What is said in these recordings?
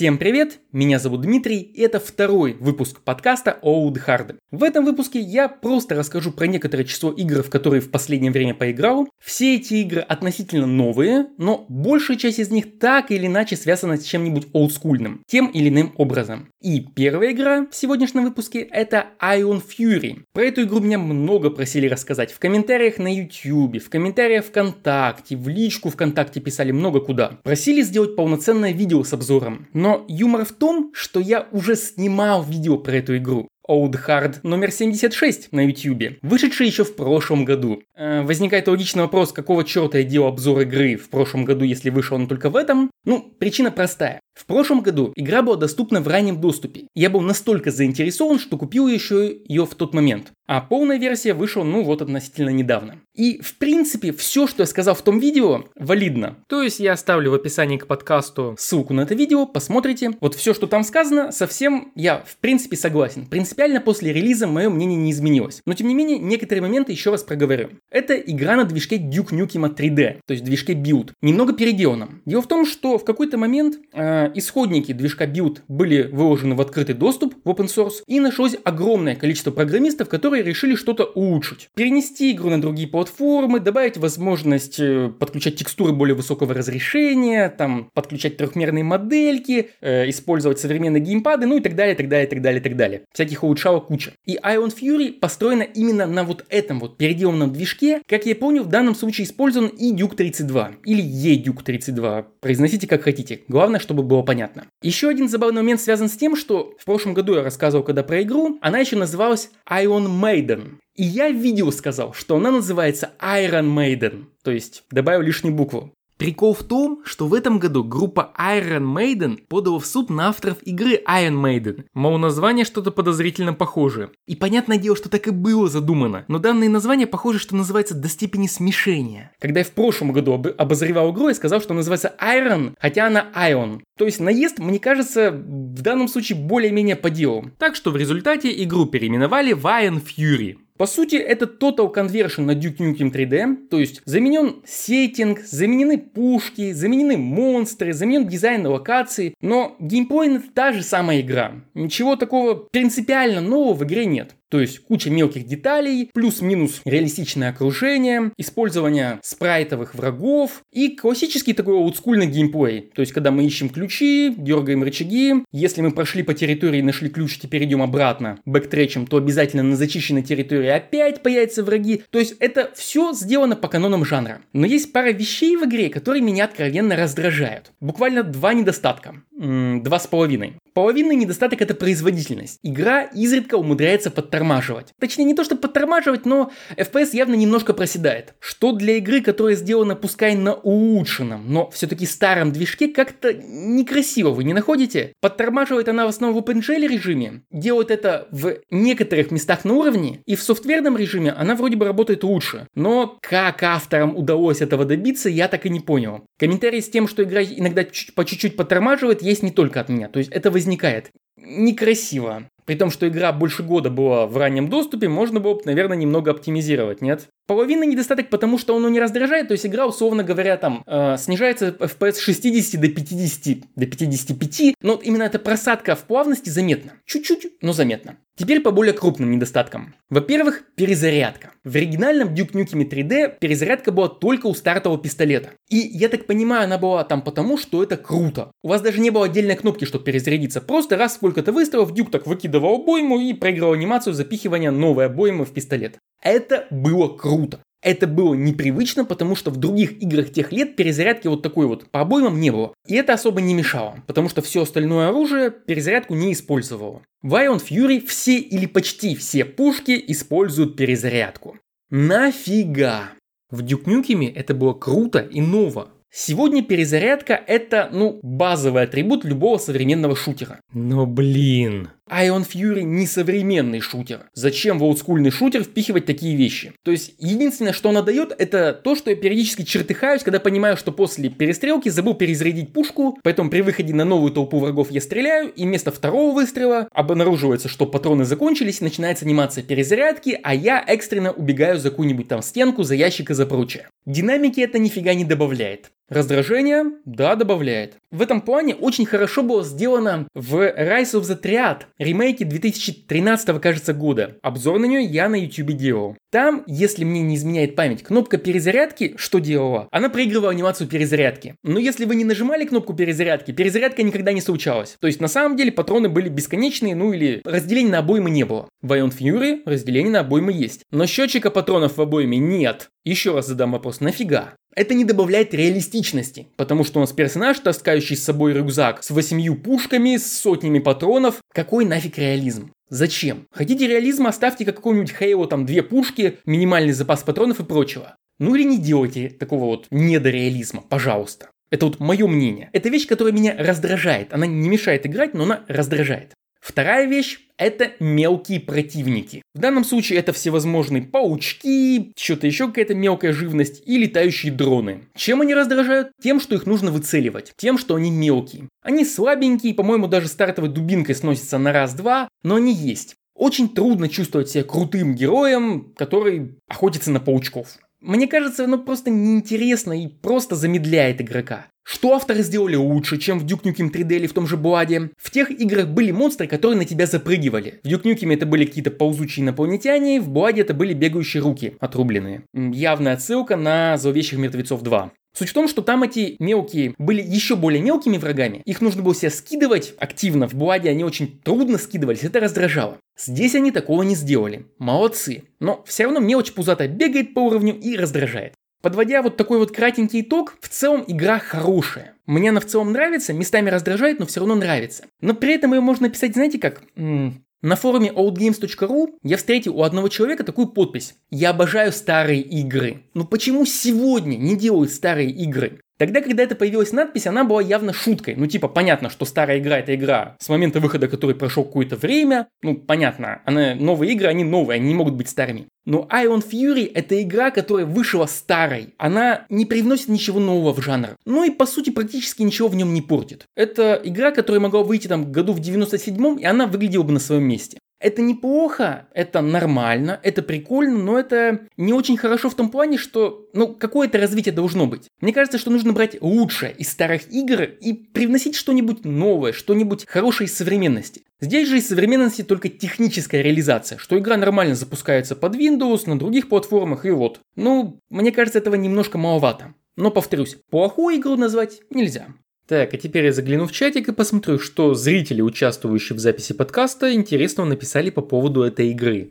Всем привет, меня зовут Дмитрий, и это второй выпуск подкаста Old Hard. В этом выпуске я просто расскажу про некоторое число игр, в которые в последнее время поиграл. Все эти игры относительно новые, но большая часть из них так или иначе связана с чем-нибудь олдскульным, тем или иным образом. И первая игра в сегодняшнем выпуске это Ion Fury. Про эту игру меня много просили рассказать в комментариях на YouTube, в комментариях ВКонтакте, в личку ВКонтакте писали много куда. Просили сделать полноценное видео с обзором. Но юмор в том, что я уже снимал видео про эту игру. Hard номер 76 на YouTube, вышедший еще в прошлом году. Э, возникает логичный вопрос, какого черта я делал обзор игры в прошлом году, если вышел он только в этом? Ну, причина простая. В прошлом году игра была доступна в раннем доступе. Я был настолько заинтересован, что купил еще ее в тот момент. А полная версия вышла, ну вот, относительно недавно. И, в принципе, все, что я сказал в том видео, валидно. То есть я оставлю в описании к подкасту ссылку на это видео, посмотрите. Вот все, что там сказано, совсем я, в принципе, согласен. Принципиально после релиза мое мнение не изменилось. Но, тем не менее, некоторые моменты еще раз проговорю. Это игра на движке Duke Nukem 3D, то есть движке Build. Немного переделанном. Дело в том, что в какой-то момент э, исходники движка Build были выложены в открытый доступ, в open source, и нашлось огромное количество программистов, которые решили что-то улучшить. Перенести игру на другие платформы, добавить возможность э, подключать текстуры более высокого разрешения, там, подключать трехмерные модельки, э, использовать современные геймпады, ну и так далее, так далее, так далее, так далее. Всяких улучшалок куча. И Ion Fury построена именно на вот этом вот переделанном движке. Как я понял, в данном случае использован и Duke 32, или E-Duke 32. Произносите как хотите. Главное, чтобы было понятно. Еще один забавный момент связан с тем, что в прошлом году я рассказывал, когда про игру, она еще называлась Man Maiden. И я в видео сказал, что она называется Iron Maiden, то есть добавил лишнюю букву. Прикол в том, что в этом году группа Iron Maiden подала в суд на авторов игры Iron Maiden. Мол, название что-то подозрительно похожее. И понятное дело, что так и было задумано. Но данное название похоже, что называется до степени смешения. Когда я в прошлом году об- обозревал игру, я сказал, что называется Iron, хотя она Ion. То есть наезд, мне кажется, в данном случае более-менее по делу. Так что в результате игру переименовали в Iron Fury. По сути, это Total Conversion на Duke Nukem 3D, то есть заменен сеттинг, заменены пушки, заменены монстры, заменен дизайн локации, но геймплей это та же самая игра. Ничего такого принципиально нового в игре нет. То есть куча мелких деталей, плюс-минус реалистичное окружение, использование спрайтовых врагов и классический такой олдскульный геймплей. То есть когда мы ищем ключи, дергаем рычаги, если мы прошли по территории и нашли ключ, теперь идем обратно, бэктречем, то обязательно на зачищенной территории опять появятся враги. То есть это все сделано по канонам жанра. Но есть пара вещей в игре, которые меня откровенно раздражают. Буквально два недостатка. Два с половиной. Половинный недостаток это производительность. Игра изредка умудряется подтормаживать. Точнее, не то, что подтормаживать, но FPS явно немножко проседает. Что для игры, которая сделана пускай на улучшенном, но все-таки старом движке, как-то некрасиво вы не находите? Подтормаживает она в основном в OpenGL режиме, делает это в некоторых местах на уровне, и в софтверном режиме она вроде бы работает лучше. Но как авторам удалось этого добиться, я так и не понял. Комментарий с тем, что игра иногда по чуть-чуть подтормаживает, есть не только от меня. То есть это возникает. Некрасиво. При том, что игра больше года была в раннем доступе, можно было бы, наверное, немного оптимизировать, нет? Половина недостаток, потому что он не раздражает, то есть игра, условно говоря, там э, снижается FPS с 60 до 50, до 55, но вот именно эта просадка в плавности заметна. Чуть-чуть, но заметно. Теперь по более крупным недостаткам. Во-первых, перезарядка. В оригинальном Duke Nukem 3D перезарядка была только у стартового пистолета. И я так понимаю, она была там потому, что это круто. У вас даже не было отдельной кнопки, чтобы перезарядиться. Просто раз сколько-то выстрелов, Дюк так выкидывал обойму и проигрывал анимацию запихивания новой обоймы в пистолет. Это было круто. Это было непривычно, потому что в других играх тех лет перезарядки вот такой вот по обоймам не было. И это особо не мешало, потому что все остальное оружие перезарядку не использовало. В Ion Fury все или почти все пушки используют перезарядку. Нафига? В Duke Nukem это было круто и ново. Сегодня перезарядка это, ну, базовый атрибут любого современного шутера. Но блин, Ion Fury не современный шутер. Зачем в олдскульный шутер впихивать такие вещи? То есть, единственное, что она дает, это то, что я периодически чертыхаюсь, когда понимаю, что после перестрелки забыл перезарядить пушку, поэтому при выходе на новую толпу врагов я стреляю, и вместо второго выстрела обнаруживается, что патроны закончились, начинается анимация перезарядки, а я экстренно убегаю за какую-нибудь там стенку, за ящик и за прочее. Динамики это нифига не добавляет. Раздражение? Да, добавляет. В этом плане очень хорошо было сделано в Rise of the Triad, ремейке 2013, кажется, года. Обзор на нее я на YouTube делал. Там, если мне не изменяет память, кнопка перезарядки что делала? Она проигрывала анимацию перезарядки. Но если вы не нажимали кнопку перезарядки, перезарядка никогда не случалась. То есть на самом деле патроны были бесконечные, ну или разделения на обоймы не было. В Ion Fury разделение на обоймы есть. Но счетчика патронов в обойме нет. Еще раз задам вопрос, нафига? Это не добавляет реалистичности, потому что у нас персонаж, таскающий с собой рюкзак с восемью пушками, с сотнями патронов. Какой нафиг реализм? Зачем? Хотите реализма, оставьте как какого-нибудь Хейла, там две пушки, минимальный запас патронов и прочего. Ну или не делайте такого вот недореализма, пожалуйста. Это вот мое мнение. Это вещь, которая меня раздражает. Она не мешает играть, но она раздражает. Вторая вещь – это мелкие противники. В данном случае это всевозможные паучки, что-то еще какая-то мелкая живность и летающие дроны. Чем они раздражают? Тем, что их нужно выцеливать. Тем, что они мелкие. Они слабенькие, по-моему, даже стартовой дубинкой сносятся на раз-два, но они есть. Очень трудно чувствовать себя крутым героем, который охотится на паучков. Мне кажется, оно просто неинтересно и просто замедляет игрока. Что авторы сделали лучше, чем в Duke Nukem 3D или в том же Бладе? В тех играх были монстры, которые на тебя запрыгивали. В Duke Nukem это были какие-то ползучие инопланетяне, в Бладе это были бегающие руки, отрубленные. Явная отсылка на Зловещих Мертвецов 2. Суть в том, что там эти мелкие были еще более мелкими врагами. Их нужно было себя скидывать активно. В Бладе они очень трудно скидывались, это раздражало. Здесь они такого не сделали. Молодцы. Но все равно мелочь пузатая бегает по уровню и раздражает. Подводя вот такой вот кратенький итог, в целом игра хорошая. Мне она в целом нравится, местами раздражает, но все равно нравится. Но при этом ее можно написать, знаете как? М-м, на форуме oldgames.ru я встретил у одного человека такую подпись. Я обожаю старые игры. Но почему сегодня не делают старые игры? Тогда, когда это появилась надпись, она была явно шуткой. Ну, типа, понятно, что старая игра это игра с момента выхода, который прошел какое-то время. Ну, понятно, она, новые игры, они новые, они не могут быть старыми. Но Ion Fury это игра, которая вышла старой. Она не привносит ничего нового в жанр. Ну и по сути практически ничего в нем не портит. Это игра, которая могла выйти там году в 97-м, и она выглядела бы на своем месте. Это неплохо, это нормально, это прикольно, но это не очень хорошо в том плане, что, ну, какое-то развитие должно быть. Мне кажется, что нужно брать лучшее из старых игр и привносить что-нибудь новое, что-нибудь хорошее из современности. Здесь же из современности только техническая реализация, что игра нормально запускается под Windows, на других платформах и вот. Ну, мне кажется, этого немножко маловато. Но повторюсь, плохую игру назвать нельзя. Так, а теперь я загляну в чатик и посмотрю, что зрители, участвующие в записи подкаста, интересного написали по поводу этой игры.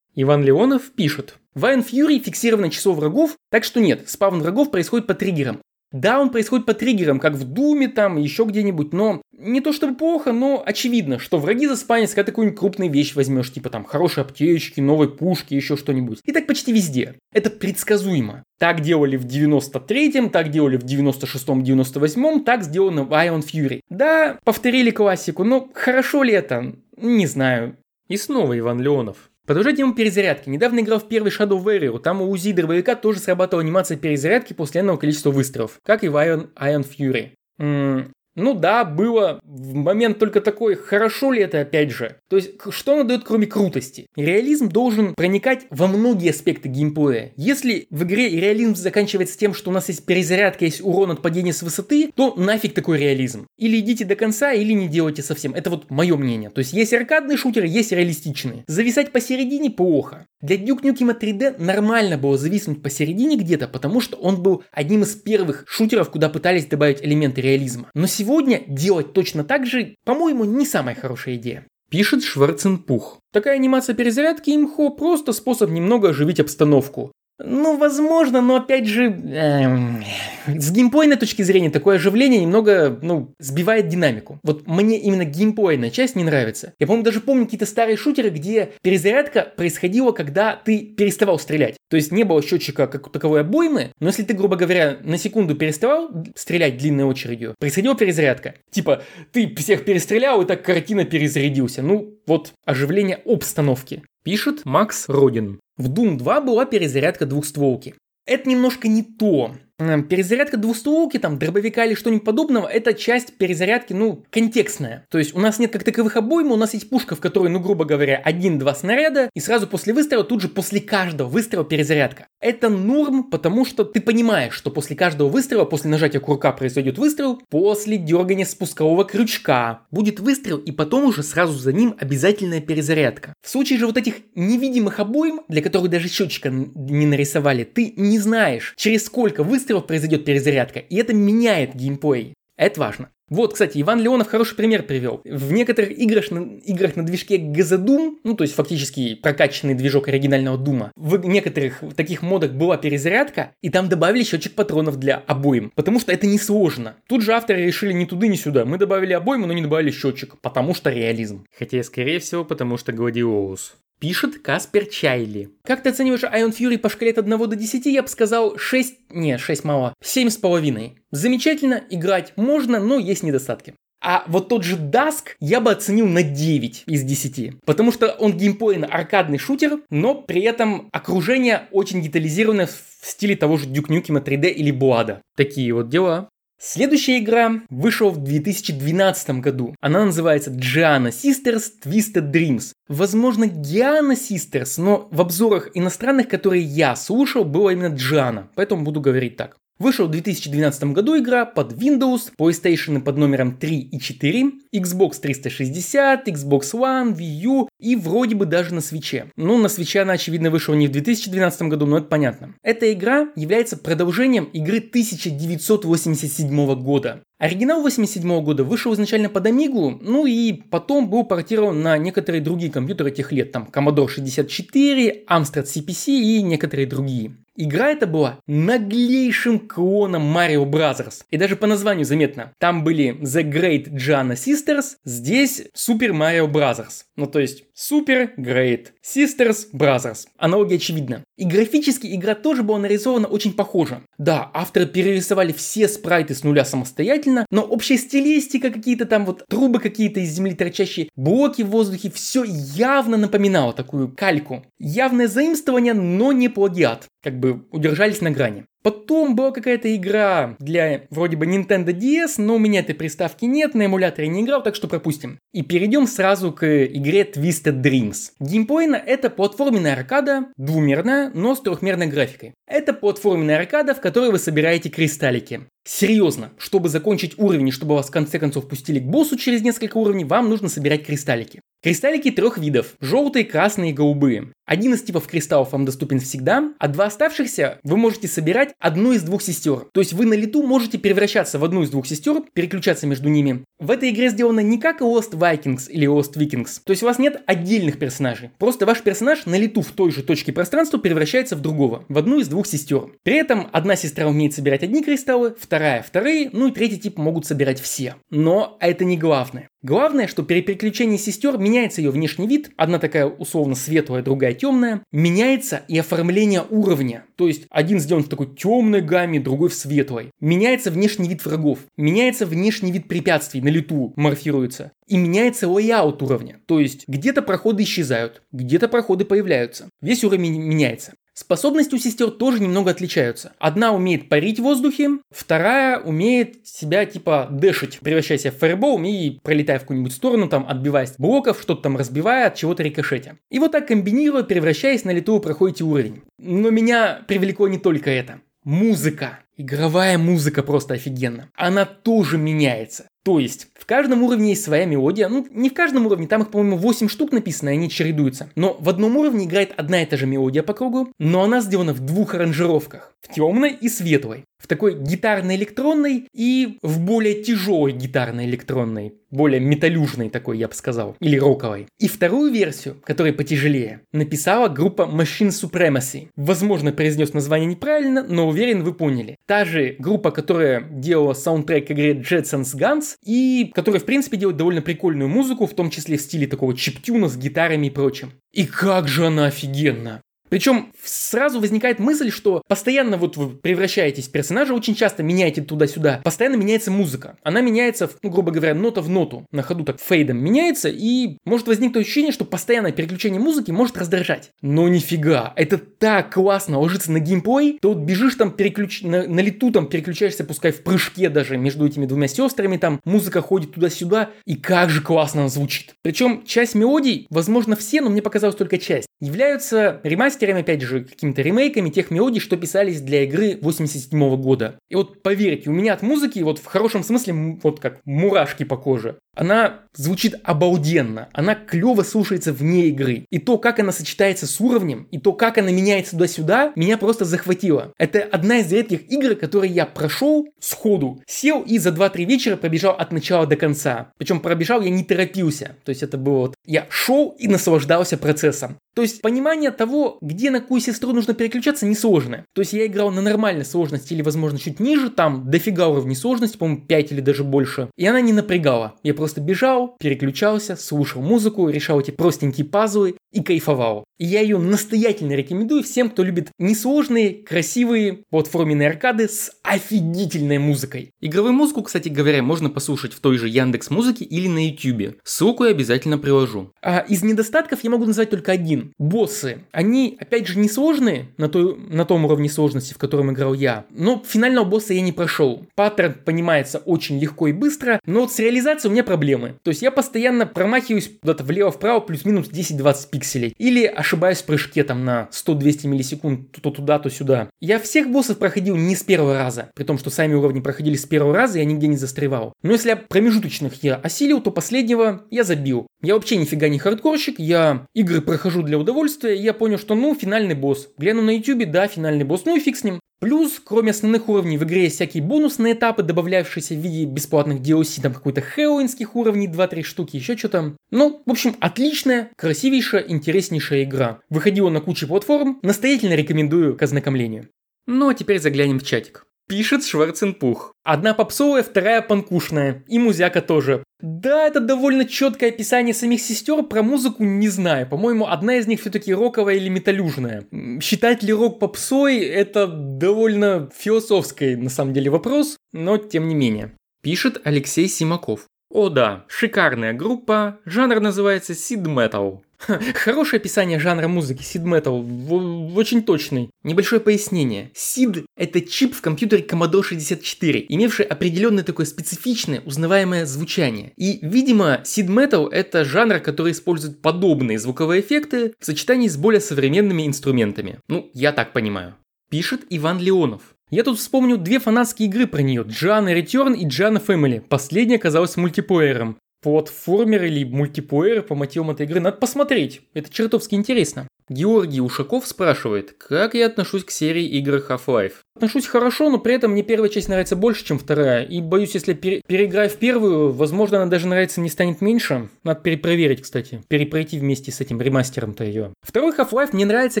Иван Леонов пишет. В Iron Fury фиксировано число врагов, так что нет, спавн врагов происходит по триггерам. Да, он происходит по триггерам, как в Думе там, еще где-нибудь, но не то чтобы плохо, но очевидно, что враги заспанятся, когда такую крупную вещь возьмешь, типа там хорошие аптечки, новые пушки, еще что-нибудь. И так почти везде. Это предсказуемо. Так делали в 93-м, так делали в 96-м, 98-м, так сделано в Ion Fury. Да, повторили классику, но хорошо ли это? Не знаю. И снова Иван Леонов. Продолжать тему перезарядки. Недавно играл в первый Shadow Warrior. Там у УЗИ дробовика тоже срабатывала анимация перезарядки после энного количества выстрелов, как и в Iron, Iron Fury. М- ну да, было в момент только такой, хорошо ли это опять же. То есть, что оно дает кроме крутости? Реализм должен проникать во многие аспекты геймплея. Если в игре реализм заканчивается тем, что у нас есть перезарядка, есть урон от падения с высоты, то нафиг такой реализм. Или идите до конца, или не делайте совсем. Это вот мое мнение. То есть, есть аркадные шутеры, есть реалистичные. Зависать посередине плохо. Для Duke Nukem 3D нормально было зависнуть посередине где-то, потому что он был одним из первых шутеров, куда пытались добавить элементы реализма. Но сегодня делать точно так же, по-моему, не самая хорошая идея. Пишет Шварценпух. Такая анимация перезарядки имхо просто способ немного оживить обстановку. Ну, возможно, но опять же, эм, с геймплейной точки зрения такое оживление немного, ну, сбивает динамику. Вот мне именно геймплейная часть не нравится. Я, по-моему, даже помню какие-то старые шутеры, где перезарядка происходила, когда ты переставал стрелять. То есть не было счетчика как таковой обоймы, но если ты, грубо говоря, на секунду переставал стрелять длинной очередью, происходила перезарядка. Типа, ты всех перестрелял, и так картина перезарядился. Ну, вот оживление обстановки. Пишет Макс Родин. В Doom 2 была перезарядка двухстволки. Это немножко не то. Эм, перезарядка двустволки, там, дробовика или что-нибудь подобного, это часть перезарядки, ну, контекстная. То есть у нас нет как таковых обойм, у нас есть пушка, в которой, ну, грубо говоря, один-два снаряда, и сразу после выстрела, тут же после каждого выстрела перезарядка. Это норм, потому что ты понимаешь, что после каждого выстрела, после нажатия курка произойдет выстрел, после дергания спускового крючка будет выстрел, и потом уже сразу за ним обязательная перезарядка. В случае же вот этих невидимых обоим, для которых даже счетчика не нарисовали, ты не знаешь, через сколько выстрелов произойдет перезарядка, и это меняет геймплей. Это важно. Вот, кстати, Иван Леонов хороший пример привел. В некоторых играх на, играх на движке Газодум, ну то есть фактически прокачанный движок оригинального Дума, в некоторых таких модах была перезарядка, и там добавили счетчик патронов для обоим, потому что это несложно. Тут же авторы решили ни туда, ни сюда. Мы добавили обойму, но не добавили счетчик, потому что реализм. Хотя, скорее всего, потому что Гладиолус. Пишет Каспер Чайли. Как ты оцениваешь Ion Fury по шкале от 1 до 10? Я бы сказал 6, не, 6 мало, 7,5. Замечательно, играть можно, но есть недостатки. А вот тот же Dusk я бы оценил на 9 из 10. Потому что он геймплейно аркадный шутер, но при этом окружение очень детализированное в стиле того же Duke Nukem 3D или Буада. Такие вот дела. Следующая игра вышла в 2012 году. Она называется Gianna Sisters Twisted Dreams. Возможно, Gianna Sisters, но в обзорах иностранных, которые я слушал, было именно Gianna, поэтому буду говорить так. Вышел в 2012 году игра под Windows, PlayStation под номером 3 и 4, Xbox 360, Xbox One, Wii U и вроде бы даже на свече. Ну, на свече она, очевидно, вышла не в 2012 году, но это понятно. Эта игра является продолжением игры 1987 года. Оригинал 87 года вышел изначально под Амигу, ну и потом был портирован на некоторые другие компьютеры тех лет, там Commodore 64, Amstrad CPC и некоторые другие. Игра эта была наглейшим клоном Mario Bros. И даже по названию заметно. Там были The Great Gianna Sisters, здесь Super Mario Bros. Ну то есть Super Great Sisters Brothers. Аналогия очевидна. И графически игра тоже была нарисована очень похоже. Да, авторы перерисовали все спрайты с нуля самостоятельно, но общая стилистика, какие-то там вот трубы какие-то из земли торчащие, блоки в воздухе, все явно напоминало такую кальку. Явное заимствование, но не плагиат. Как бы удержались на грани. Потом была какая-то игра для вроде бы Nintendo DS, но у меня этой приставки нет, на эмуляторе не играл, так что пропустим. И перейдем сразу к игре Twisted Dreams. Геймплейно это платформенная аркада, двумерная, но с трехмерной графикой. Это платформенная аркада, в которой вы собираете кристаллики. Серьезно, чтобы закончить уровень чтобы вас в конце концов пустили к боссу через несколько уровней, вам нужно собирать кристаллики. Кристаллики трех видов – желтые, красные и голубые. Один из типов кристаллов вам доступен всегда, а два оставшихся вы можете собирать одну из двух сестер. То есть вы на лету можете превращаться в одну из двух сестер, переключаться между ними. В этой игре сделано не как Lost Vikings или Lost Vikings, то есть у вас нет отдельных персонажей. Просто ваш персонаж на лету в той же точке пространства превращается в другого, в одну из двух сестер. При этом одна сестра умеет собирать одни кристаллы, вторая вторые, ну и третий тип могут собирать все. Но это не главное. Главное, что при переключении сестер меняется ее внешний вид, одна такая условно светлая, другая темная, меняется и оформление уровня. То есть один сделан в такой темной гамме, другой в светлой. Меняется внешний вид врагов, меняется внешний вид препятствий, на лету морфируется. И меняется layout уровня. То есть где-то проходы исчезают, где-то проходы появляются. Весь уровень меняется. Способности у сестер тоже немного отличаются. Одна умеет парить в воздухе, вторая умеет себя типа dash ить, превращая себя в фаербол и пролетая в какую-нибудь сторону, там отбиваясь блоков, что-то там разбивая, от чего-то рикошетя. И вот так комбинируя, превращаясь на лету, проходите уровень. Но меня привлекло не только это. Музыка. Игровая музыка просто офигенна. Она тоже меняется. То есть, в каждом уровне есть своя мелодия. Ну, не в каждом уровне, там их, по-моему, 8 штук написано, и они чередуются. Но в одном уровне играет одна и та же мелодия по кругу, но она сделана в двух аранжировках. В темной и светлой. В такой гитарно-электронной и в более тяжелой гитарно-электронной. Более металюжной такой, я бы сказал. Или роковой. И вторую версию, которая потяжелее, написала группа Machine Supremacy. Возможно, произнес название неправильно, но уверен, вы поняли. Та же группа, которая делала саундтрек игре Jetsons Guns, и который, в принципе, делает довольно прикольную музыку, в том числе в стиле такого чиптюна с гитарами и прочим. И как же она офигенна! Причем сразу возникает мысль, что постоянно вот вы превращаетесь в персонажа, очень часто меняете туда-сюда, постоянно меняется музыка. Она меняется, ну, грубо говоря, нота в ноту, на ходу так фейдом меняется, и может возникнуть ощущение, что постоянное переключение музыки может раздражать. Но нифига, это так классно ложится на геймплей, то вот бежишь там переключ... на, на лету там переключаешься, пускай в прыжке даже между этими двумя сестрами, там музыка ходит туда-сюда, и как же классно она звучит. Причем часть мелодий, возможно все, но мне показалось только часть, являются ремастерами, опять же, какими-то ремейками тех мелодий, что писались для игры 87 года. И вот поверьте, у меня от музыки вот в хорошем смысле вот как мурашки по коже. Она звучит обалденно, она клево слушается вне игры. И то, как она сочетается с уровнем, и то, как она меняется туда-сюда, меня просто захватило. Это одна из редких игр, которые я прошел сходу, сел и за 2-3 вечера пробежал от начала до конца. Причем пробежал я не торопился. То есть это было вот, я шел и наслаждался процессом. То есть понимание того, где на какую сестру нужно переключаться, несложное. То есть я играл на нормальной сложности или, возможно, чуть ниже, там дофига уровней сложности, по-моему, 5 или даже больше. И она не напрягала. Я просто бежал, переключался, слушал музыку, решал эти простенькие пазлы и кайфовал. И я ее настоятельно рекомендую всем, кто любит несложные, красивые платформенные аркады с офигительной музыкой. Игровую музыку, кстати говоря, можно послушать в той же Яндекс Музыке или на YouTube. Ссылку я обязательно приложу. А из недостатков я могу назвать только один. Боссы. Они, опять же, несложные на, той, на том уровне сложности, в котором играл я. Но финального босса я не прошел. Паттерн понимается очень легко и быстро, но вот с реализацией у меня проблемы. То есть я постоянно промахиваюсь куда-то влево-вправо плюс-минус 10-20 пикселей. Или ошибаюсь в прыжке там на 100-200 миллисекунд то туда, то сюда. Я всех боссов проходил не с первого раза, при том, что сами уровни проходили с первого раза, я нигде не застревал. Но если я промежуточных я осилил, то последнего я забил. Я вообще нифига не хардкорщик, я игры прохожу для удовольствия, и я понял, что ну, финальный босс. Гляну на ютубе, да, финальный босс, ну и фиг с ним. Плюс, кроме основных уровней, в игре есть всякие бонусные этапы, добавляющиеся в виде бесплатных DLC, там какой-то хэллоуинских уровней, 2-3 штуки, еще что-то. Ну, в общем, отличная, красивейшая, интереснейшая игра. Выходила на кучу платформ, настоятельно рекомендую к ознакомлению. Ну а теперь заглянем в чатик. Пишет Шварценпух. Одна попсовая, вторая панкушная. И музяка тоже. Да, это довольно четкое описание самих сестер, про музыку не знаю. По-моему, одна из них все-таки роковая или металюжная. Считать ли рок попсой, это довольно философский на самом деле вопрос, но тем не менее. Пишет Алексей Симаков. О да, шикарная группа, жанр называется Metal. Хорошее описание жанра музыки, Sid Metal, очень точный. Небольшое пояснение. Sid – это чип в компьютере Commodore 64, имевший определенное такое специфичное, узнаваемое звучание. И, видимо, Sid Metal – это жанр, который использует подобные звуковые эффекты в сочетании с более современными инструментами. Ну, я так понимаю. Пишет Иван Леонов. Я тут вспомню две фанатские игры про нее, Джана Return и Джана Family. Последняя оказалась мультиплеером платформер или мультиплеер по мотивам этой игры. Надо посмотреть. Это чертовски интересно. Георгий Ушаков спрашивает, как я отношусь к серии игр Half-Life. Отношусь хорошо, но при этом мне первая часть нравится больше, чем вторая. И боюсь, если пере- переиграю в первую, возможно, она даже нравится не станет меньше. Надо перепроверить, кстати. Перепройти вместе с этим ремастером-то ее. Второй Half-Life мне нравится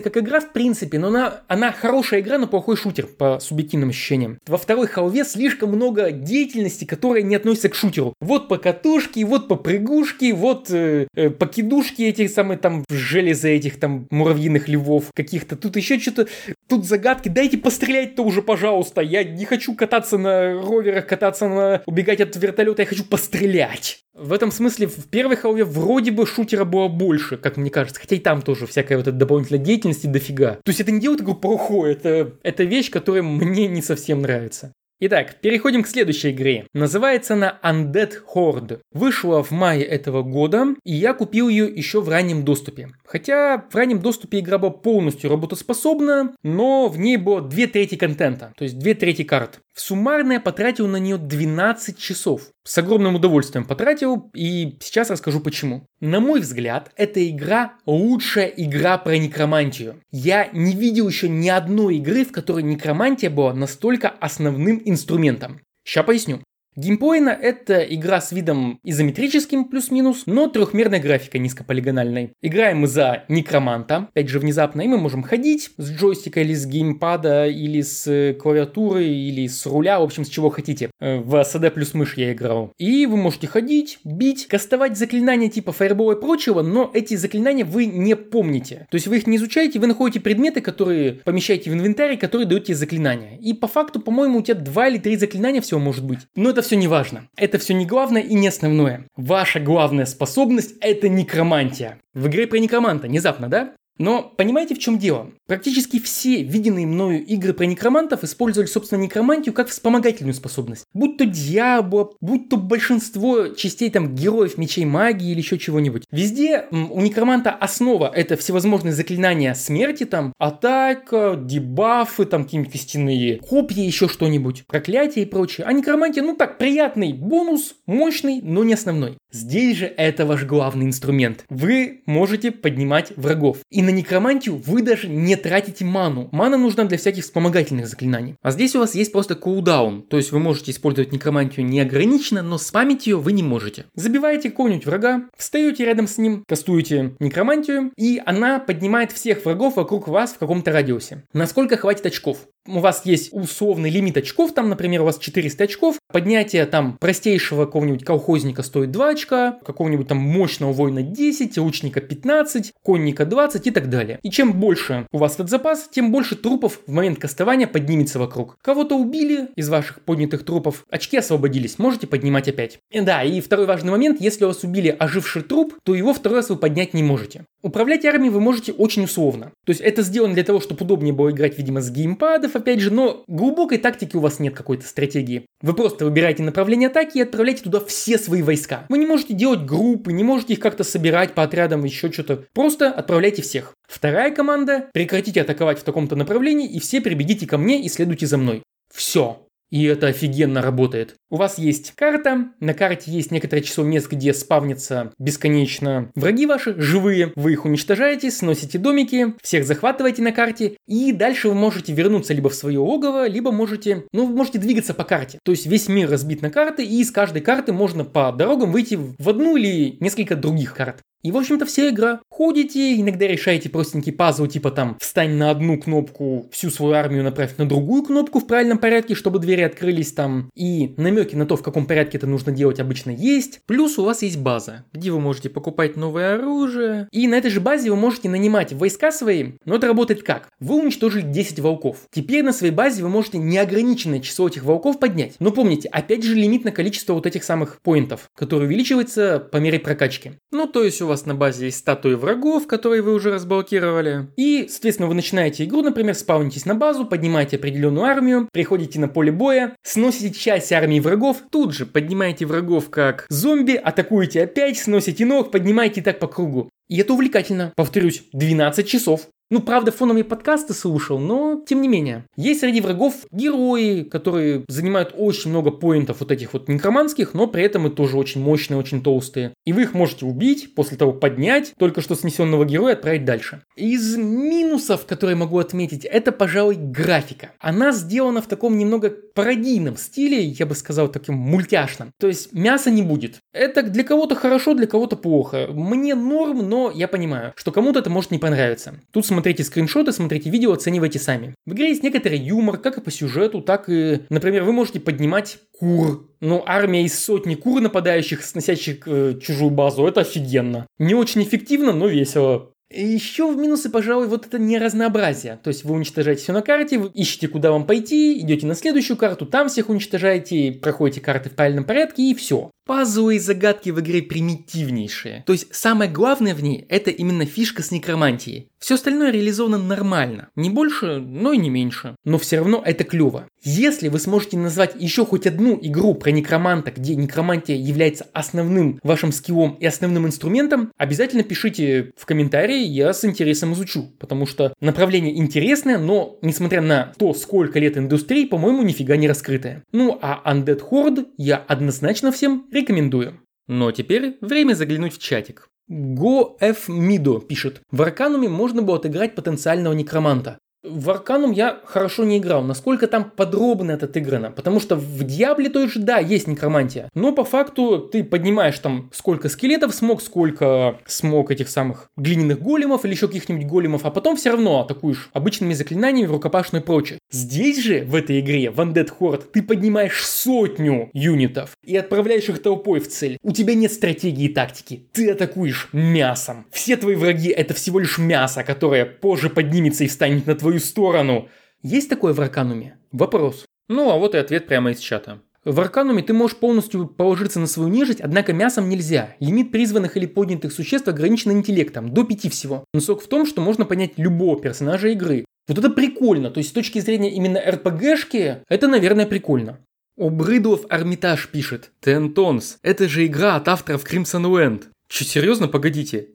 как игра в принципе, но она, она хорошая игра, но плохой шутер по субъективным ощущениям. Во второй халве слишком много деятельности, которая не относится к шутеру. Вот по катушке, вот по прыгушке, вот э, э, покидушки этих самых там железа этих там муравьиных львов каких-то. Тут еще что-то, тут загадки. Дайте пострелять-то уже, пожалуйста. Я не хочу кататься на роверах, кататься на... убегать от вертолета, я хочу пострелять. В этом смысле в первой халве вроде бы шутера было больше, как мне кажется. Хотя и там тоже всякая вот эта дополнительная деятельность дофига. То есть это не делает игру плохой, это, это вещь, которая мне не совсем нравится. Итак, переходим к следующей игре. Называется она Undead Horde. Вышла в мае этого года, и я купил ее еще в раннем доступе. Хотя в раннем доступе игра была полностью работоспособна, но в ней было две трети контента, то есть две трети карт. В суммарно я потратил на нее 12 часов. С огромным удовольствием потратил, и сейчас расскажу почему. На мой взгляд, эта игра лучшая игра про некромантию. Я не видел еще ни одной игры, в которой некромантия была настолько основным инструментом. Сейчас поясню. Геймпоина — это игра с видом изометрическим плюс-минус, но трехмерной графикой низкополигональной. Играем мы за некроманта, опять же внезапно, и мы можем ходить с джойстика или с геймпада, или с э, клавиатуры, или с руля, в общем, с чего хотите. Э, в ASD плюс мышь я играл. И вы можете ходить, бить, кастовать заклинания типа фаербола и прочего, но эти заклинания вы не помните. То есть вы их не изучаете, вы находите предметы, которые помещаете в инвентарь, которые дают тебе заклинания. И по факту, по-моему, у тебя два или три заклинания всего может быть. Но это все не важно. Это все не главное и не основное. Ваша главная способность – это некромантия. В игре про некроманта, внезапно, да? Но понимаете, в чем дело? Практически все виденные мною игры про некромантов использовали, собственно, некромантию как вспомогательную способность. Будь то Диабло, будь то большинство частей там героев мечей магии или еще чего-нибудь. Везде у некроманта основа это всевозможные заклинания смерти, там, атака, дебафы, там какие-нибудь костяные копья, еще что-нибудь, проклятие и прочее. А некромантия, ну так, приятный бонус, мощный, но не основной. Здесь же это ваш главный инструмент. Вы можете поднимать врагов. И на некромантию вы даже не тратите ману. Мана нужна для всяких вспомогательных заклинаний. А здесь у вас есть просто кулдаун. То есть вы можете использовать некромантию неограниченно, но спамить ее вы не можете. Забиваете какого-нибудь врага, встаете рядом с ним, кастуете некромантию, и она поднимает всех врагов вокруг вас в каком-то радиусе. Насколько хватит очков? У вас есть условный лимит очков, там, например, у вас 400 очков, поднятие там простейшего какого-нибудь колхозника стоит 2 очка, какого-нибудь там мощного воина 10, лучника 15, конника 20 и так далее. И чем больше у вас этот запас, тем больше трупов в момент кастования поднимется вокруг. Кого-то убили из ваших поднятых трупов, очки освободились, можете поднимать опять. И да, и второй важный момент, если у вас убили оживший труп, то его второй раз вы поднять не можете. Управлять армией вы можете очень условно. То есть это сделано для того, чтобы удобнее было играть, видимо, с геймпадов, опять же, но глубокой тактики у вас нет какой-то стратегии. Вы просто выбираете направление атаки и отправляете туда все свои войска. Вы не можете делать группы, не можете их как-то собирать по отрядам, еще что-то. Просто отправляйте всех. Вторая команда – прекратите атаковать в таком-то направлении и все прибегите ко мне и следуйте за мной. Все. И это офигенно работает. У вас есть карта, на карте есть некоторое число мест, где спавнятся бесконечно враги ваши, живые. Вы их уничтожаете, сносите домики, всех захватываете на карте, и дальше вы можете вернуться либо в свое логово, либо можете, ну, можете двигаться по карте. То есть весь мир разбит на карты, и из каждой карты можно по дорогам выйти в одну или несколько других карт. И, в общем-то, вся игра. Ходите, иногда решаете простенький пазл, типа там встань на одну кнопку, всю свою армию направь на другую кнопку в правильном порядке, чтобы двери открылись там. И намеки на то, в каком порядке это нужно делать, обычно есть. Плюс у вас есть база, где вы можете покупать новое оружие. И на этой же базе вы можете нанимать войска свои. Но это работает как? Вы уничтожили 10 волков. Теперь на своей базе вы можете неограниченное число этих волков поднять. Но помните, опять же лимит на количество вот этих самых поинтов, который увеличивается по мере прокачки. Ну, то есть у вас на базе есть статуи врагов, которые вы уже разблокировали. И, соответственно, вы начинаете игру, например, спаунитесь на базу, поднимаете определенную армию, приходите на поле боя, сносите часть армии врагов, тут же поднимаете врагов как зомби, атакуете опять, сносите ног, поднимаете так по кругу. И это увлекательно. Повторюсь, 12 часов. Ну, правда, фоновые подкасты слушал, но тем не менее. Есть среди врагов герои, которые занимают очень много поинтов вот этих вот некроманских, но при этом и тоже очень мощные, очень толстые. И вы их можете убить, после того поднять, только что снесенного героя отправить дальше. Из минусов, которые могу отметить, это, пожалуй, графика. Она сделана в таком немного пародийном стиле, я бы сказал, таким мультяшным. То есть мяса не будет. Это для кого-то хорошо, для кого-то плохо. Мне норм, но я понимаю, что кому-то это может не понравиться. Тут смотрите скриншоты, смотрите видео, оценивайте сами. В игре есть некоторый юмор, как и по сюжету, так и, например, вы можете поднимать кур. Ну, армия из сотни кур, нападающих, сносящих э, чужую базу, это офигенно. Не очень эффективно, но весело. Еще в минусы, пожалуй, вот это неразнообразие. То есть вы уничтожаете все на карте, вы ищете, куда вам пойти, идете на следующую карту, там всех уничтожаете, проходите карты в правильном порядке и все. Пазлы и загадки в игре примитивнейшие. То есть самое главное в ней это именно фишка с некромантией. Все остальное реализовано нормально. Не больше, но и не меньше. Но все равно это клево. Если вы сможете назвать еще хоть одну игру про некроманта, где некромантия является основным вашим скиллом и основным инструментом, обязательно пишите в комментарии, я с интересом изучу. Потому что направление интересное, но несмотря на то, сколько лет индустрии, по-моему, нифига не раскрытое. Ну а Undead Horde я однозначно всем рекомендую. Но теперь время заглянуть в чатик. Go F Mido пишет. В Аркануме можно было отыграть потенциального некроманта. В Арканум я хорошо не играл. Насколько там подробно это отыграно? Потому что в Диабле той же, да, есть некромантия. Но по факту ты поднимаешь там сколько скелетов смог, сколько смог этих самых глиняных големов или еще каких-нибудь големов, а потом все равно атакуешь обычными заклинаниями, рукопашную и прочее. Здесь же, в этой игре, в Undead Horde, ты поднимаешь сотню юнитов и отправляешь их толпой в цель. У тебя нет стратегии и тактики. Ты атакуешь мясом. Все твои враги это всего лишь мясо, которое позже поднимется и встанет на твою сторону. Есть такое в Аркануме? Вопрос. Ну, а вот и ответ прямо из чата. В Аркануме ты можешь полностью положиться на свою нежить, однако мясом нельзя. Лимит призванных или поднятых существ ограничен интеллектом, до 5 всего. Но сок в том, что можно понять любого персонажа игры. Вот это прикольно, то есть с точки зрения именно РПГшки, это, наверное, прикольно. Обрыдлов Армитаж пишет. Тентонс, это же игра от авторов Crimson Land. Че, серьезно? Погодите.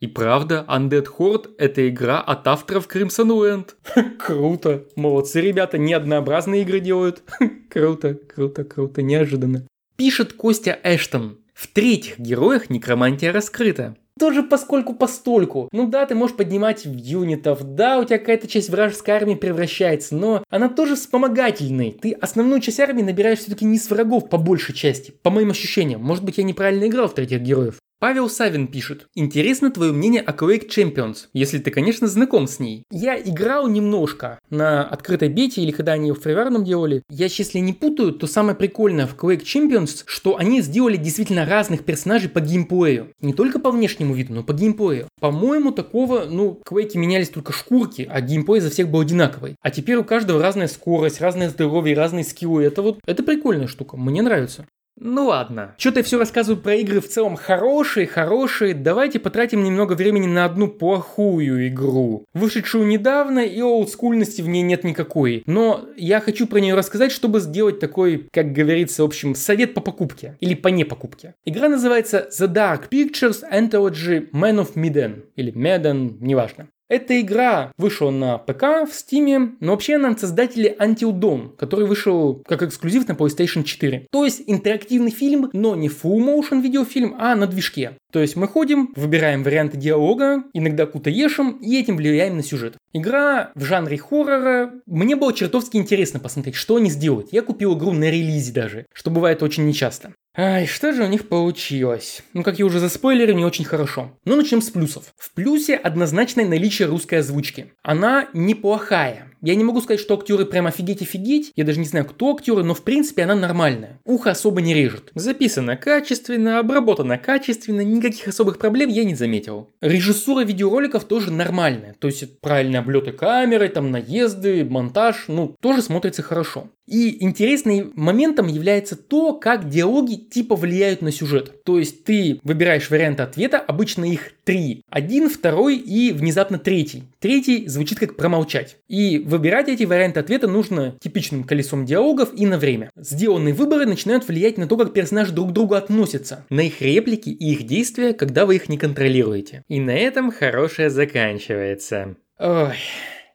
И правда, Undead Horde – это игра от авторов Crimson Land. круто. Молодцы ребята, не однообразные игры делают. круто, круто, круто, неожиданно. Пишет Костя Эштон. В третьих героях некромантия раскрыта. Тоже поскольку постольку. Ну да, ты можешь поднимать юнитов, да, у тебя какая-то часть вражеской армии превращается, но она тоже вспомогательной. Ты основную часть армии набираешь все-таки не с врагов по большей части, по моим ощущениям. Может быть, я неправильно играл в третьих героев. Павел Савин пишет. Интересно твое мнение о Quake Champions, если ты, конечно, знаком с ней. Я играл немножко на открытой бете или когда они в фриварном делали. Я, если не путаю, то самое прикольное в Quake Champions, что они сделали действительно разных персонажей по геймплею. Не только по внешнему виду, но по геймплею. По-моему, такого, ну, Quake менялись только шкурки, а геймплей за всех был одинаковый. А теперь у каждого разная скорость, разное здоровье, разные скиллы. Это вот, это прикольная штука, мне нравится. Ну ладно. Что-то я все рассказываю про игры в целом хорошие, хорошие. Давайте потратим немного времени на одну плохую игру. Вышедшую недавно и олдскульности в ней нет никакой. Но я хочу про нее рассказать, чтобы сделать такой, как говорится, в общем, совет по покупке. Или по не покупке. Игра называется The Dark Pictures Anthology Man of Medan. Или Medan, неважно. Эта игра вышла на ПК, в Steam, но вообще она от создателей Until Dawn, который вышел как эксклюзив на PlayStation 4. То есть интерактивный фильм, но не full motion видеофильм, а на движке. То есть мы ходим, выбираем варианты диалога, иногда кутаешим и этим влияем на сюжет. Игра в жанре хоррора. Мне было чертовски интересно посмотреть, что они сделают. Я купил игру на релизе даже, что бывает очень нечасто. Ай, что же у них получилось? Ну, как я уже заспойлерил, не очень хорошо. Но начнем с плюсов. В плюсе однозначное наличие русской озвучки. Она неплохая. Я не могу сказать, что актеры прям офигеть-офигеть. Я даже не знаю, кто актеры, но в принципе она нормальная. Ухо особо не режет. Записано качественно, обработано качественно, никаких особых проблем я не заметил. Режиссура видеороликов тоже нормальная. То есть правильные облеты камеры, там наезды, монтаж, ну, тоже смотрится хорошо. И интересным моментом является то, как диалоги типа влияют на сюжет. То есть ты выбираешь варианты ответа, обычно их три. Один, второй и внезапно третий. Третий звучит как промолчать. И выбирать эти варианты ответа нужно типичным колесом диалогов и на время. Сделанные выборы начинают влиять на то, как персонажи друг к другу относятся, на их реплики и их действия, когда вы их не контролируете. И на этом хорошее заканчивается. Ой...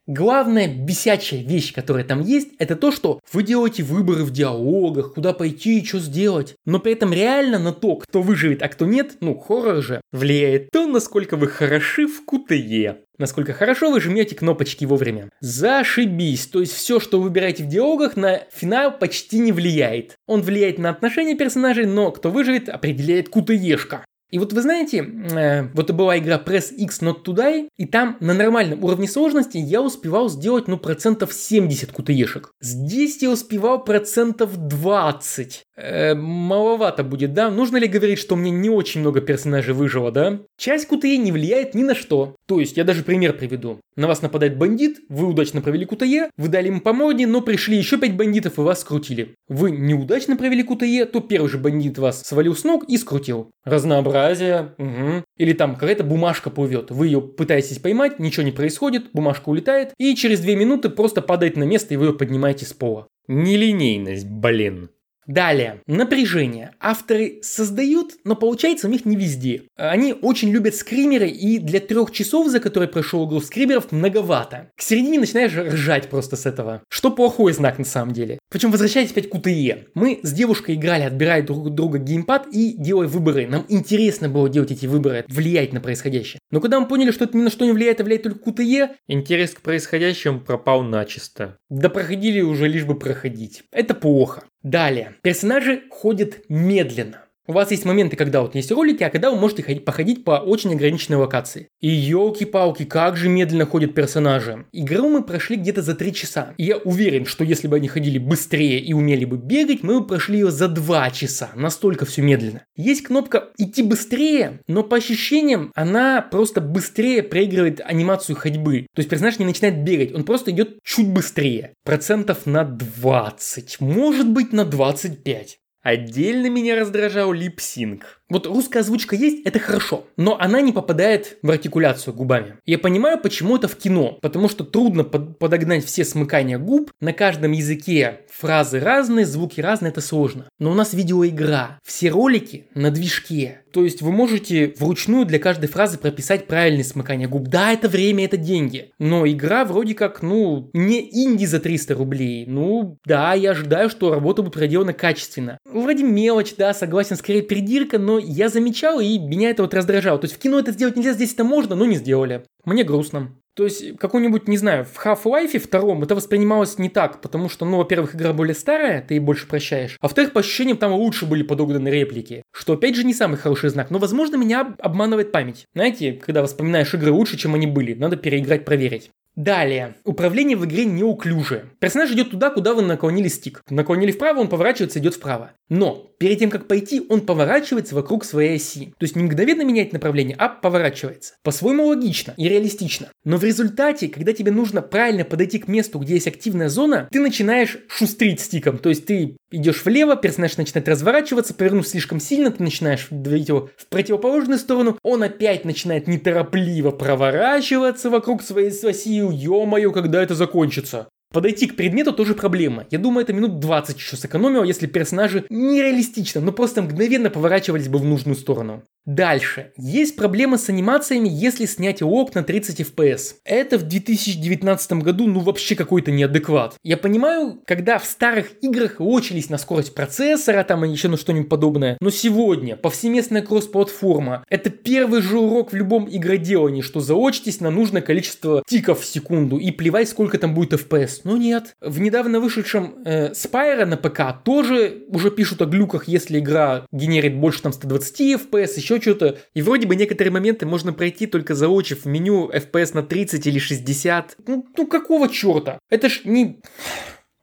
Главная бесячая вещь, которая там есть, это то, что вы делаете выборы в диалогах, куда пойти и что сделать. Но при этом реально на то, кто выживет, а кто нет, ну, хоррор же, влияет то, насколько вы хороши в КТЕ. Насколько хорошо вы жмете кнопочки вовремя. Зашибись. То есть все, что вы выбираете в диалогах, на финал почти не влияет. Он влияет на отношения персонажей, но кто выживет, определяет КТЕшка. И вот вы знаете, э, вот это была игра Press X Not To Die, и там на нормальном уровне сложности я успевал сделать, ну, процентов 70 кутаешек. Здесь я успевал процентов 20. Э, маловато будет, да? Нужно ли говорить, что мне не очень много персонажей выжило, да? Часть QTE не влияет ни на что. То есть, я даже пример приведу. На вас нападает бандит, вы удачно провели QTE, вы дали ему по морде, но пришли еще 5 бандитов и вас скрутили. Вы неудачно провели QTE, то первый же бандит вас свалил с ног и скрутил. Разнообразие, угу. Или там какая-то бумажка плывет, вы ее пытаетесь поймать, ничего не происходит, бумажка улетает, и через 2 минуты просто падает на место и вы ее поднимаете с пола. Нелинейность, блин. Далее, напряжение. Авторы создают, но получается у них не везде. Они очень любят скримеры, и для трех часов, за которые прошел игру скримеров, многовато. К середине начинаешь ржать просто с этого. Что плохой знак на самом деле. Причем возвращаясь опять к УТЕ. Мы с девушкой играли, отбирая друг друга геймпад и делая выборы. Нам интересно было делать эти выборы, влиять на происходящее. Но когда мы поняли, что это ни на что не влияет, а влияет только УТЕ, интерес к происходящему пропал начисто. Да проходили уже лишь бы проходить. Это плохо. Далее. Персонажи ходят медленно. У вас есть моменты, когда вот есть ролики, а когда вы можете ходить, походить по очень ограниченной локации. И елки-палки, как же медленно ходят персонажи. Игру мы прошли где-то за 3 часа. И я уверен, что если бы они ходили быстрее и умели бы бегать, мы бы прошли ее за 2 часа. Настолько все медленно. Есть кнопка идти быстрее, но по ощущениям она просто быстрее проигрывает анимацию ходьбы. То есть персонаж не начинает бегать, он просто идет чуть быстрее. Процентов на 20, может быть на 25. Отдельно меня раздражал липсинг. Вот русская озвучка есть, это хорошо, но она не попадает в артикуляцию губами. Я понимаю, почему это в кино, потому что трудно под, подогнать все смыкания губ, на каждом языке фразы разные, звуки разные, это сложно. Но у нас видеоигра, все ролики на движке, то есть вы можете вручную для каждой фразы прописать правильное смыкание губ. Да, это время, это деньги. Но игра вроде как, ну, не инди за 300 рублей. Ну, да, я ожидаю, что работа будет проделана качественно. Вроде мелочь, да, согласен, скорее придирка, но я замечал, и меня это вот раздражало. То есть в кино это сделать нельзя, здесь это можно, но не сделали. Мне грустно. То есть, какой-нибудь, не знаю, в Half-Life втором это воспринималось не так, потому что, ну, во-первых, игра более старая, ты и больше прощаешь, а во-вторых, по ощущениям, там лучше были подогнаны реплики, что, опять же, не самый хороший знак, но, возможно, меня обманывает память. Знаете, когда вспоминаешь игры лучше, чем они были, надо переиграть, проверить. Далее. Управление в игре неуклюжее. Персонаж идет туда, куда вы наклонили стик. Наклонили вправо, он поворачивается, идет вправо. Но перед тем, как пойти, он поворачивается вокруг своей оси. То есть не мгновенно меняет направление, а поворачивается. По-своему логично и реалистично. Но в результате, когда тебе нужно правильно подойти к месту, где есть активная зона, ты начинаешь шустрить стиком. То есть ты идешь влево, персонаж начинает разворачиваться, повернув слишком сильно, ты начинаешь двигать его в противоположную сторону, он опять начинает неторопливо проворачиваться вокруг своей оси, ё-моё, когда это закончится. Подойти к предмету тоже проблема. Я думаю, это минут 20 еще сэкономило, если персонажи нереалистично, но просто мгновенно поворачивались бы в нужную сторону. Дальше. Есть проблема с анимациями, если снять лог на 30 FPS. Это в 2019 году ну вообще какой-то неадекват. Я понимаю, когда в старых играх лочились на скорость процессора там и еще на что-нибудь подобное. Но сегодня повсеместная кросс-платформа. Это первый же урок в любом игроделании, что заочтесь на нужное количество тиков в секунду и плевать сколько там будет FPS. Но нет. В недавно вышедшем э, Spyro на ПК тоже уже пишут о глюках, если игра генерит больше там 120 FPS, еще что-то. И вроде бы некоторые моменты можно пройти только заочив меню FPS на 30 или 60. Ну, ну какого черта? Это ж не...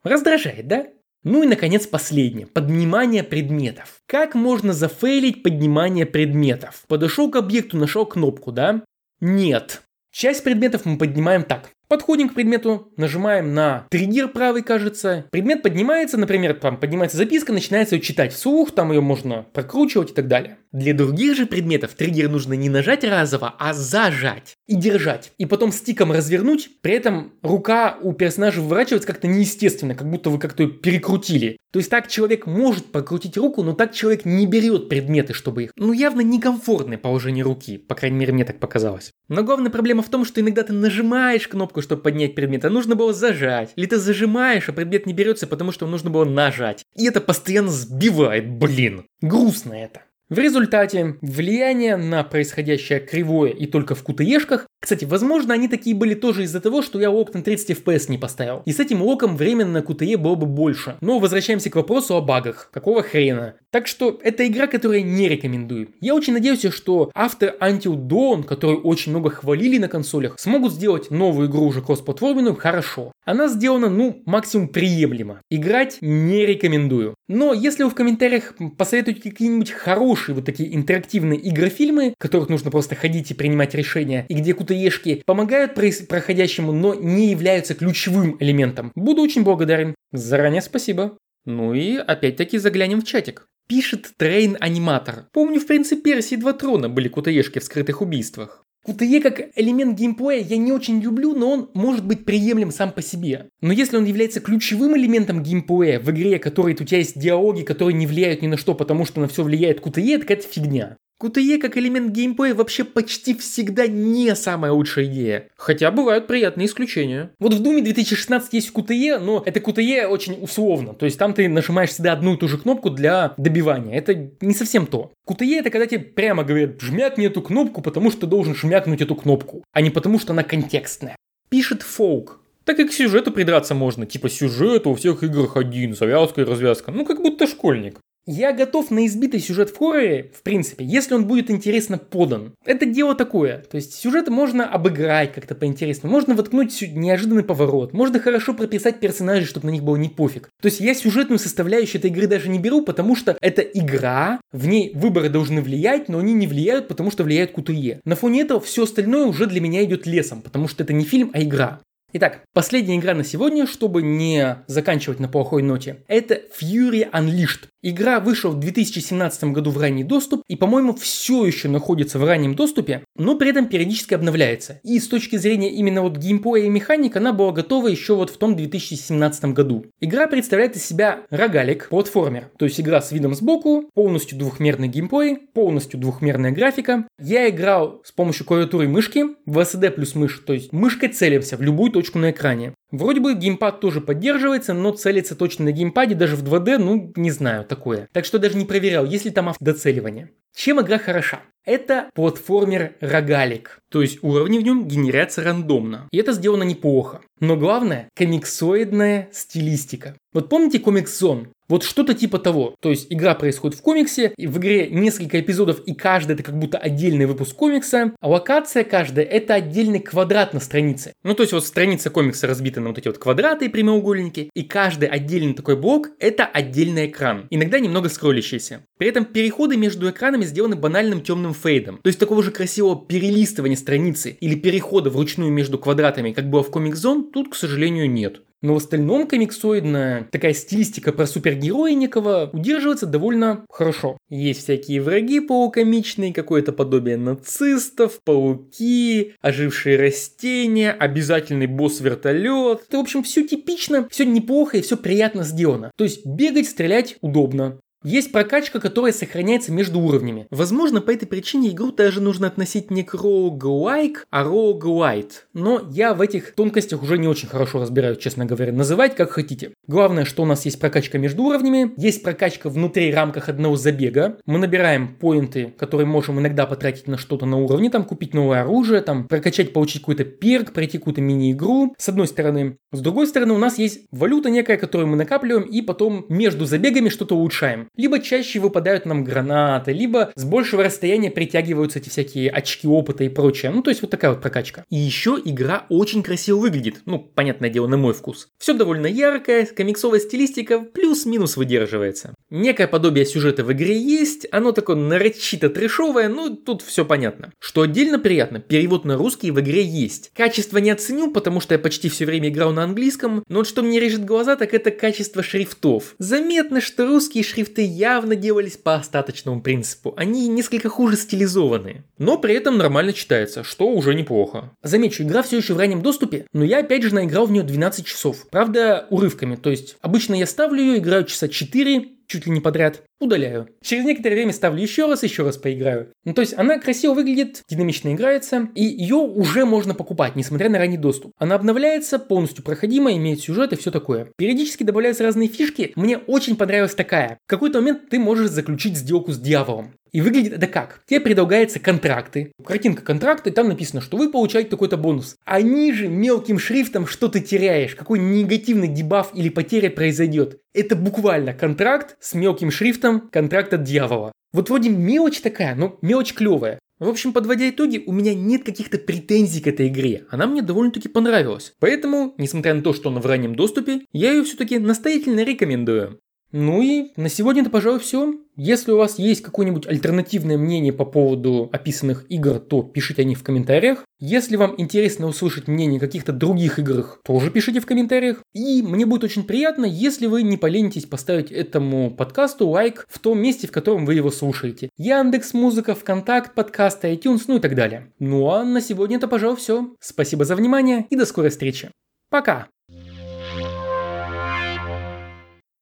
Раздражает, да? Ну и, наконец, последнее. Поднимание предметов. Как можно зафейлить поднимание предметов? Подошел к объекту, нашел кнопку, да? Нет. Часть предметов мы поднимаем так. Подходим к предмету, нажимаем на триггер правый, кажется. Предмет поднимается, например, там поднимается записка, начинается ее читать вслух, там ее можно прокручивать и так далее. Для других же предметов триггер нужно не нажать разово, а зажать и держать. И потом стиком развернуть, при этом рука у персонажа выворачивается как-то неестественно, как будто вы как-то ее перекрутили. То есть так человек может прокрутить руку, но так человек не берет предметы, чтобы их... Ну явно некомфортное положение руки, по крайней мере мне так показалось. Но главная проблема в том, что иногда ты нажимаешь кнопку, чтобы поднять предмет, а нужно было зажать. Или ты зажимаешь, а предмет не берется, потому что нужно было нажать. И это постоянно сбивает, блин. Грустно это. В результате влияние на происходящее кривое и только в QTE-шках кстати, возможно, они такие были тоже из-за того, что я лок на 30 FPS не поставил. И с этим локом временно на QTE было бы больше. Но возвращаемся к вопросу о багах. Какого хрена? Так что это игра, которую я не рекомендую. Я очень надеюсь, что автор Until Dawn, которую очень много хвалили на консолях, смогут сделать новую игру уже кроссплатформенную хорошо. Она сделана, ну, максимум приемлемо. Играть не рекомендую. Но если вы в комментариях посоветуете какие-нибудь хорошие вот такие интерактивные игрофильмы, в которых нужно просто ходить и принимать решения, и где QTE-шки помогают происходящему, но не являются ключевым элементом. Буду очень благодарен. Заранее спасибо. Ну и опять-таки заглянем в чатик. Пишет Трейн Аниматор. Помню, в принципе, Персии два трона были QTE-шки в скрытых убийствах. QTE как элемент геймплея я не очень люблю, но он может быть приемлем сам по себе. Но если он является ключевым элементом геймплея в игре, который у тебя есть диалоги, которые не влияют ни на что, потому что на все влияет QTE, это какая-то фигня. QTE как элемент геймплея вообще почти всегда не самая лучшая идея. Хотя бывают приятные исключения. Вот в Думе 2016 есть QTE, но это QTE очень условно. То есть там ты нажимаешь всегда одну и ту же кнопку для добивания. Это не совсем то. QTE это когда тебе прямо говорят, жмякни эту кнопку, потому что ты должен шмякнуть эту кнопку, а не потому что она контекстная. Пишет Фолк. Так и к сюжету придраться можно. Типа сюжет у всех играх один, завязка и развязка. Ну, как будто школьник. Я готов на избитый сюжет в хорроре, в принципе, если он будет интересно подан. Это дело такое. То есть сюжет можно обыграть как-то поинтереснее, можно воткнуть неожиданный поворот, можно хорошо прописать персонажей, чтобы на них было не пофиг. То есть я сюжетную составляющую этой игры даже не беру, потому что это игра, в ней выборы должны влиять, но они не влияют, потому что влияют QTE. На фоне этого все остальное уже для меня идет лесом, потому что это не фильм, а игра. Итак, последняя игра на сегодня, чтобы не заканчивать на плохой ноте, это Fury Unleashed. Игра вышла в 2017 году в ранний доступ и, по-моему, все еще находится в раннем доступе, но при этом периодически обновляется. И с точки зрения именно вот геймплея и механик, она была готова еще вот в том 2017 году. Игра представляет из себя рогалик, платформер, то есть игра с видом сбоку, полностью двухмерный геймплей, полностью двухмерная графика. Я играл с помощью клавиатуры и мышки в плюс мышь, то есть мышкой целимся в любую точку на экране. Вроде бы геймпад тоже поддерживается, но целиться точно на геймпаде даже в 2D, ну, не знаю, такое. Так что даже не проверял, есть ли там автодоцеливание. Чем игра хороша? Это платформер-рогалик. То есть уровни в нем генерятся рандомно. И это сделано неплохо. Но главное, комиксоидная стилистика. Вот помните комикс Zone? Вот что-то типа того. То есть игра происходит в комиксе, и в игре несколько эпизодов, и каждый это как будто отдельный выпуск комикса, а локация каждая это отдельный квадрат на странице. Ну то есть вот страница комикса разбита на вот эти вот квадраты и прямоугольники, и каждый отдельный такой блок это отдельный экран. Иногда немного скроллящийся. При этом переходы между экранами сделаны банальным темным фейдом. То есть такого же красивого перелистывания страницы или перехода вручную между квадратами, как было в Comic Zone, тут, к сожалению, нет. Но в остальном комиксоидная такая стилистика про супергероя некого удерживается довольно хорошо. Есть всякие враги полукомичные, какое-то подобие нацистов, пауки, ожившие растения, обязательный босс-вертолет. Это, в общем, все типично, все неплохо и все приятно сделано. То есть бегать, стрелять удобно. Есть прокачка, которая сохраняется между уровнями. Возможно, по этой причине игру даже нужно относить не к roguelike, а roguelite. Но я в этих тонкостях уже не очень хорошо разбираюсь, честно говоря. Называть как хотите. Главное, что у нас есть прокачка между уровнями, есть прокачка внутри рамках одного забега. Мы набираем поинты, которые можем иногда потратить на что-то на уровне, там купить новое оружие, там прокачать, получить какой-то перк, пройти какую-то мини-игру, с одной стороны. С другой стороны, у нас есть валюта некая, которую мы накапливаем, и потом между забегами что-то улучшаем. Либо чаще выпадают нам гранаты, либо с большего расстояния притягиваются эти всякие очки опыта и прочее. Ну, то есть вот такая вот прокачка. И еще игра очень красиво выглядит. Ну, понятное дело, на мой вкус. Все довольно яркое, комиксовая стилистика плюс-минус выдерживается. Некое подобие сюжета в игре есть, оно такое нарочито трешовое, ну, тут все понятно. Что отдельно приятно, перевод на русский в игре есть. Качество не оценю, потому что я почти все время играл на английском, но вот что мне режет глаза, так это качество шрифтов. Заметно, что русские шрифты эффекты явно делались по остаточному принципу. Они несколько хуже стилизованы. Но при этом нормально читается, что уже неплохо. Замечу, игра все еще в раннем доступе, но я опять же наиграл в нее 12 часов. Правда, урывками. То есть, обычно я ставлю ее, играю часа 4, чуть ли не подряд, удаляю. Через некоторое время ставлю еще раз, еще раз поиграю. Ну, то есть она красиво выглядит, динамично играется, и ее уже можно покупать, несмотря на ранний доступ. Она обновляется, полностью проходима, имеет сюжет и все такое. Периодически добавляются разные фишки. Мне очень понравилась такая. В какой-то момент ты можешь заключить сделку с дьяволом. И выглядит это как? Тебе предлагаются контракты, картинка контракта, там написано, что вы получаете такой-то бонус. А ниже мелким шрифтом, что ты теряешь, какой негативный дебаф или потеря произойдет. Это буквально контракт с мелким шрифтом, контракт от дьявола. Вот вроде мелочь такая, но мелочь клевая. В общем, подводя итоги, у меня нет каких-то претензий к этой игре. Она мне довольно-таки понравилась. Поэтому, несмотря на то, что она в раннем доступе, я ее все-таки настоятельно рекомендую. Ну и на сегодня это, пожалуй, все. Если у вас есть какое-нибудь альтернативное мнение по поводу описанных игр, то пишите о них в комментариях. Если вам интересно услышать мнение каких-то других играх, тоже пишите в комментариях. И мне будет очень приятно, если вы не поленитесь поставить этому подкасту лайк в том месте, в котором вы его слушаете. Яндекс, Музыка, ВКонтакт, подкасты, iTunes, ну и так далее. Ну а на сегодня это, пожалуй, все. Спасибо за внимание и до скорой встречи. Пока!